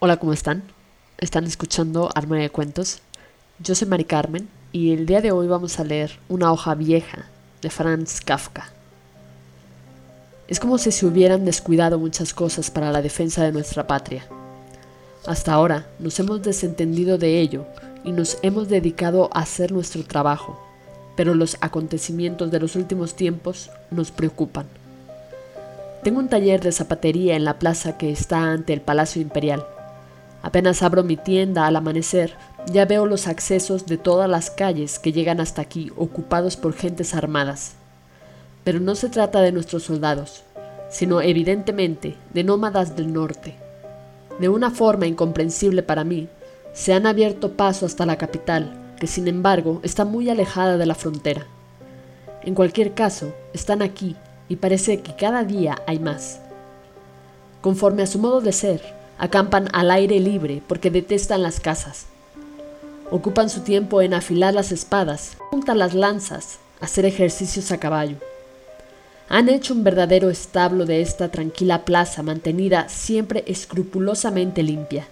Hola, ¿cómo están? Están escuchando Arma de Cuentos. Yo soy Mari Carmen y el día de hoy vamos a leer Una hoja vieja de Franz Kafka. Es como si se hubieran descuidado muchas cosas para la defensa de nuestra patria. Hasta ahora nos hemos desentendido de ello y nos hemos dedicado a hacer nuestro trabajo, pero los acontecimientos de los últimos tiempos nos preocupan. Tengo un taller de zapatería en la plaza que está ante el Palacio Imperial Apenas abro mi tienda al amanecer, ya veo los accesos de todas las calles que llegan hasta aquí ocupados por gentes armadas. Pero no se trata de nuestros soldados, sino evidentemente de nómadas del norte. De una forma incomprensible para mí, se han abierto paso hasta la capital, que sin embargo está muy alejada de la frontera. En cualquier caso, están aquí y parece que cada día hay más. Conforme a su modo de ser, acampan al aire libre porque detestan las casas. Ocupan su tiempo en afilar las espadas, juntar las lanzas, hacer ejercicios a caballo. Han hecho un verdadero establo de esta tranquila plaza mantenida siempre escrupulosamente limpia.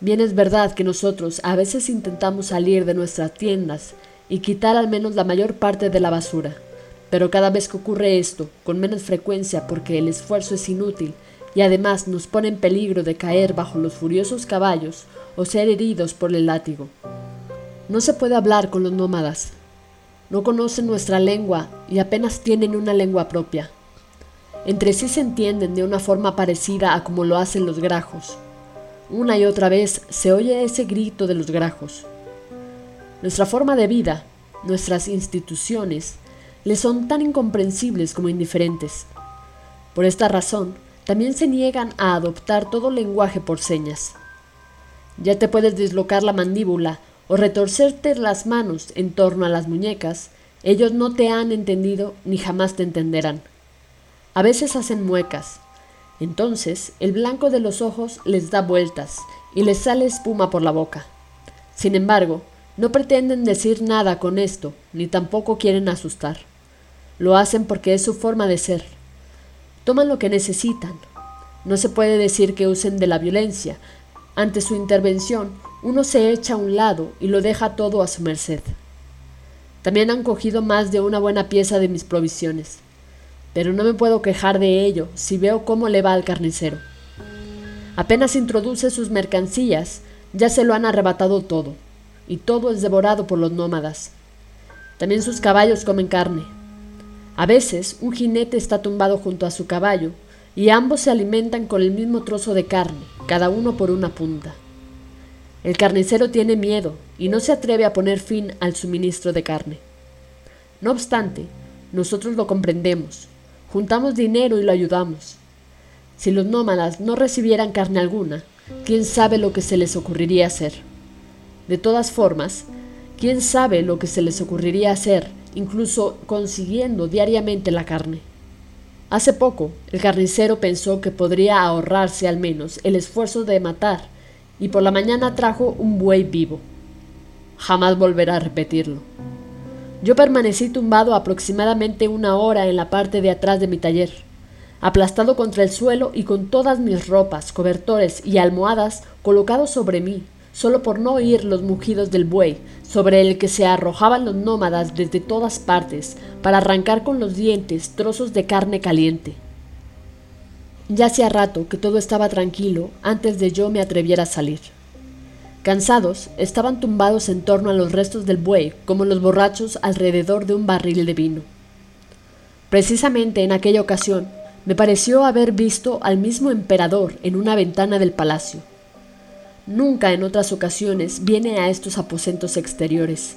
Bien es verdad que nosotros a veces intentamos salir de nuestras tiendas y quitar al menos la mayor parte de la basura, pero cada vez que ocurre esto, con menos frecuencia porque el esfuerzo es inútil y además nos pone en peligro de caer bajo los furiosos caballos o ser heridos por el látigo. No se puede hablar con los nómadas. No conocen nuestra lengua y apenas tienen una lengua propia. Entre sí se entienden de una forma parecida a como lo hacen los grajos. Una y otra vez se oye ese grito de los grajos. Nuestra forma de vida, nuestras instituciones, les son tan incomprensibles como indiferentes. Por esta razón, también se niegan a adoptar todo lenguaje por señas. Ya te puedes dislocar la mandíbula o retorcerte las manos en torno a las muñecas, ellos no te han entendido ni jamás te entenderán. A veces hacen muecas. Entonces el blanco de los ojos les da vueltas y les sale espuma por la boca. Sin embargo, no pretenden decir nada con esto, ni tampoco quieren asustar. Lo hacen porque es su forma de ser toman lo que necesitan. No se puede decir que usen de la violencia. Ante su intervención, uno se echa a un lado y lo deja todo a su merced. También han cogido más de una buena pieza de mis provisiones, pero no me puedo quejar de ello si veo cómo le va al carnicero. Apenas introduce sus mercancías, ya se lo han arrebatado todo, y todo es devorado por los nómadas. También sus caballos comen carne, a veces un jinete está tumbado junto a su caballo y ambos se alimentan con el mismo trozo de carne, cada uno por una punta. El carnicero tiene miedo y no se atreve a poner fin al suministro de carne. No obstante, nosotros lo comprendemos, juntamos dinero y lo ayudamos. Si los nómadas no recibieran carne alguna, quién sabe lo que se les ocurriría hacer. De todas formas, quién sabe lo que se les ocurriría hacer incluso consiguiendo diariamente la carne. Hace poco, el carnicero pensó que podría ahorrarse al menos el esfuerzo de matar, y por la mañana trajo un buey vivo. Jamás volverá a repetirlo. Yo permanecí tumbado aproximadamente una hora en la parte de atrás de mi taller, aplastado contra el suelo y con todas mis ropas, cobertores y almohadas colocados sobre mí, solo por no oír los mugidos del buey, sobre el que se arrojaban los nómadas desde todas partes para arrancar con los dientes trozos de carne caliente. Ya hacía rato que todo estaba tranquilo antes de yo me atreviera a salir. Cansados, estaban tumbados en torno a los restos del buey como los borrachos alrededor de un barril de vino. Precisamente en aquella ocasión me pareció haber visto al mismo emperador en una ventana del palacio Nunca en otras ocasiones viene a estos aposentos exteriores.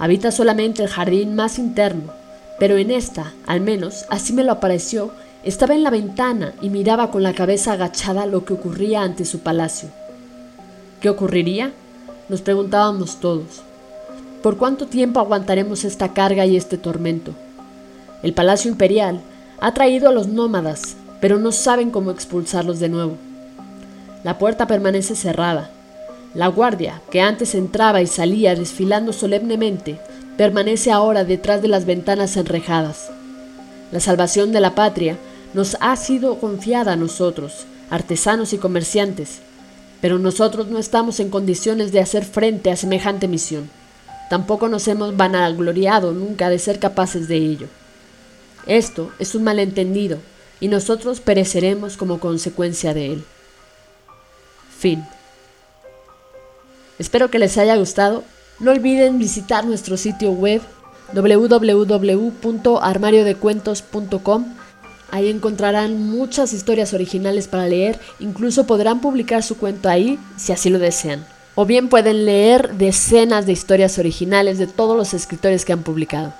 Habita solamente el jardín más interno, pero en esta, al menos, así me lo apareció, estaba en la ventana y miraba con la cabeza agachada lo que ocurría ante su palacio. ¿Qué ocurriría? Nos preguntábamos todos. ¿Por cuánto tiempo aguantaremos esta carga y este tormento? El Palacio Imperial ha traído a los nómadas, pero no saben cómo expulsarlos de nuevo. La puerta permanece cerrada. La guardia, que antes entraba y salía desfilando solemnemente, permanece ahora detrás de las ventanas enrejadas. La salvación de la patria nos ha sido confiada a nosotros, artesanos y comerciantes, Pero nosotros no estamos en condiciones de hacer frente a semejante misión. Tampoco nos hemos vanagloriado nunca de ser capaces de ello. Esto es un malentendido y nosotros pereceremos como consecuencia de él. Fin. Espero que les haya gustado. No olviden visitar nuestro sitio web www.armariodecuentos.com. Ahí encontrarán muchas historias originales para leer, incluso podrán publicar su cuento ahí si así lo desean. O bien pueden leer decenas de historias originales de todos los escritores que han publicado.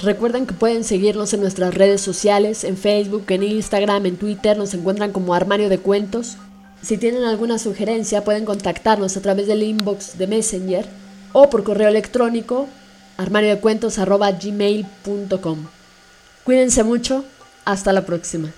Recuerden que pueden seguirnos en nuestras redes sociales, en Facebook, en Instagram, en Twitter, nos encuentran como Armario de Cuentos. Si tienen alguna sugerencia pueden contactarnos a través del inbox de Messenger o por correo electrónico armariodecuentos.gmail.com. Cuídense mucho, hasta la próxima.